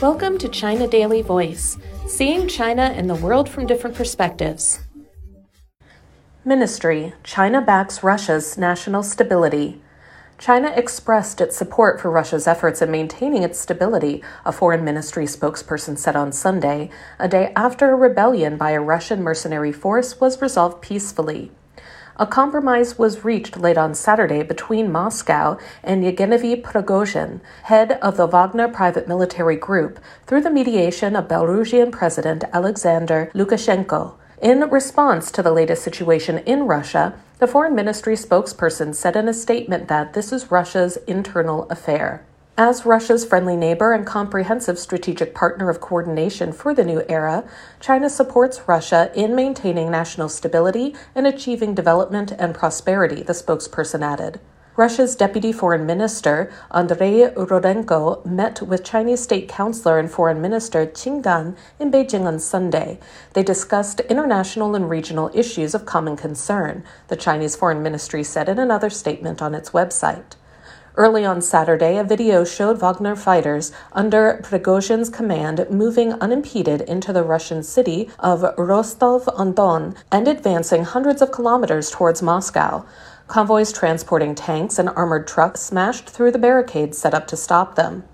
Welcome to China Daily Voice, seeing China and the world from different perspectives. Ministry China backs Russia's national stability. China expressed its support for Russia's efforts in maintaining its stability, a foreign ministry spokesperson said on Sunday, a day after a rebellion by a Russian mercenary force was resolved peacefully. A compromise was reached late on Saturday between Moscow and Yevgeny Prigozhin, head of the Wagner private military group, through the mediation of Belarusian President Alexander Lukashenko. In response to the latest situation in Russia, the foreign ministry spokesperson said in a statement that this is Russia's internal affair. As Russia's friendly neighbor and comprehensive strategic partner of coordination for the new era, China supports Russia in maintaining national stability and achieving development and prosperity, the spokesperson added. Russia's Deputy Foreign Minister, Andrei Rudenko, met with Chinese State Councilor and Foreign Minister Qin Gang in Beijing on Sunday. They discussed international and regional issues of common concern, the Chinese Foreign Ministry said in another statement on its website. Early on Saturday, a video showed Wagner fighters under Prigozhin's command moving unimpeded into the Russian city of Rostov on Don and advancing hundreds of kilometers towards Moscow. Convoys transporting tanks and armored trucks smashed through the barricades set up to stop them.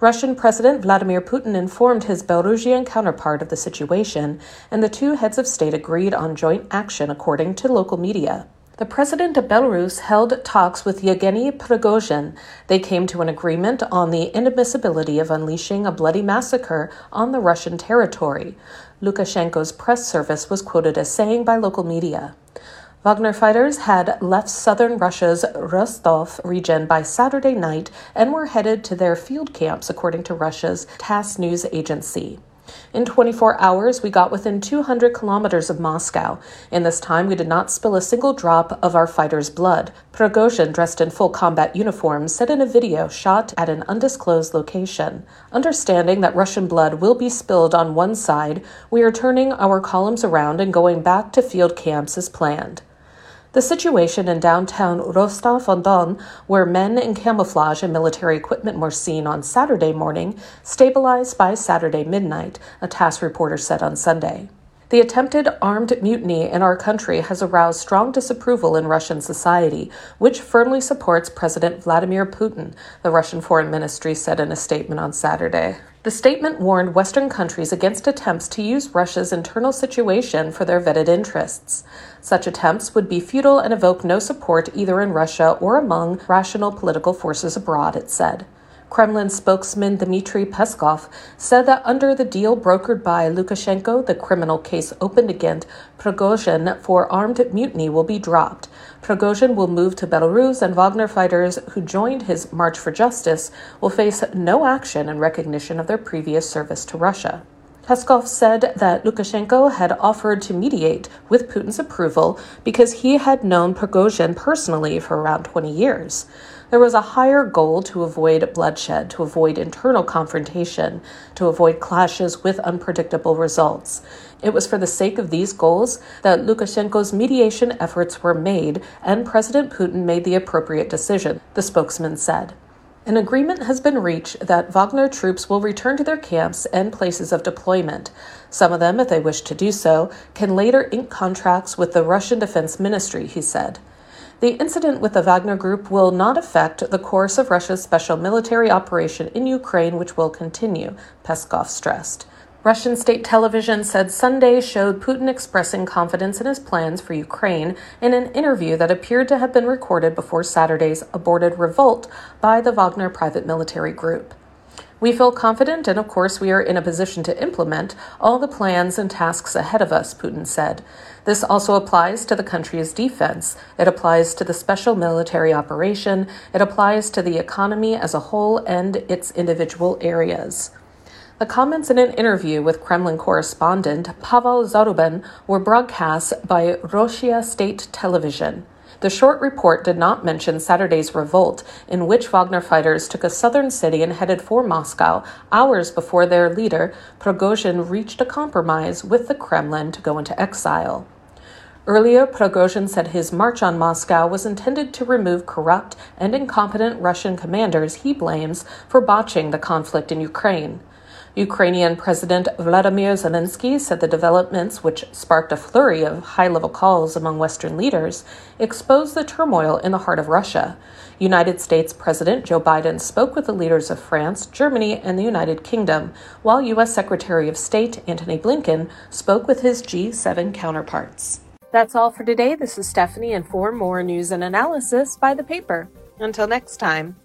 Russian President Vladimir Putin informed his Belarusian counterpart of the situation, and the two heads of state agreed on joint action, according to local media. The president of Belarus held talks with Yevgeny Prigozhin. They came to an agreement on the inadmissibility of unleashing a bloody massacre on the Russian territory. Lukashenko's press service was quoted as saying by local media. Wagner fighters had left southern Russia's Rostov region by Saturday night and were headed to their field camps, according to Russia's TASS news agency. In 24 hours, we got within 200 kilometers of Moscow. In this time, we did not spill a single drop of our fighters' blood. Prigozhin, dressed in full combat uniform, said in a video shot at an undisclosed location. Understanding that Russian blood will be spilled on one side, we are turning our columns around and going back to field camps as planned. The situation in downtown Rostov on Don, where men in camouflage and military equipment were seen on Saturday morning, stabilized by Saturday midnight, a TASS reporter said on Sunday. The attempted armed mutiny in our country has aroused strong disapproval in Russian society, which firmly supports President Vladimir Putin, the Russian Foreign Ministry said in a statement on Saturday. The statement warned Western countries against attempts to use Russia's internal situation for their vetted interests. Such attempts would be futile and evoke no support either in Russia or among rational political forces abroad, it said. Kremlin spokesman Dmitry Peskov said that under the deal brokered by Lukashenko, the criminal case opened against Prigozhin for armed mutiny will be dropped. Prigozhin will move to Belarus, and Wagner fighters who joined his March for Justice will face no action in recognition of their previous service to Russia. Peskov said that Lukashenko had offered to mediate with Putin's approval because he had known Prigozhin personally for around 20 years. There was a higher goal to avoid bloodshed, to avoid internal confrontation, to avoid clashes with unpredictable results. It was for the sake of these goals that Lukashenko's mediation efforts were made, and President Putin made the appropriate decision, the spokesman said. An agreement has been reached that Wagner troops will return to their camps and places of deployment. Some of them, if they wish to do so, can later ink contracts with the Russian Defense Ministry, he said. The incident with the Wagner Group will not affect the course of Russia's special military operation in Ukraine, which will continue, Peskov stressed. Russian state television said Sunday showed Putin expressing confidence in his plans for Ukraine in an interview that appeared to have been recorded before Saturday's aborted revolt by the Wagner private military group. We feel confident, and of course, we are in a position to implement all the plans and tasks ahead of us, Putin said. This also applies to the country's defense. It applies to the special military operation. It applies to the economy as a whole and its individual areas. The comments in an interview with Kremlin correspondent Pavel Zarubin were broadcast by Rossiya State Television. The short report did not mention Saturday's revolt, in which Wagner fighters took a southern city and headed for Moscow hours before their leader, Prigozhin, reached a compromise with the Kremlin to go into exile. Earlier, Prigozhin said his march on Moscow was intended to remove corrupt and incompetent Russian commanders he blames for botching the conflict in Ukraine. Ukrainian President Vladimir Zelensky said the developments, which sparked a flurry of high level calls among Western leaders, exposed the turmoil in the heart of Russia. United States President Joe Biden spoke with the leaders of France, Germany, and the United Kingdom, while U.S. Secretary of State Antony Blinken spoke with his G7 counterparts. That's all for today. This is Stephanie, and for more news and analysis, buy the paper. Until next time.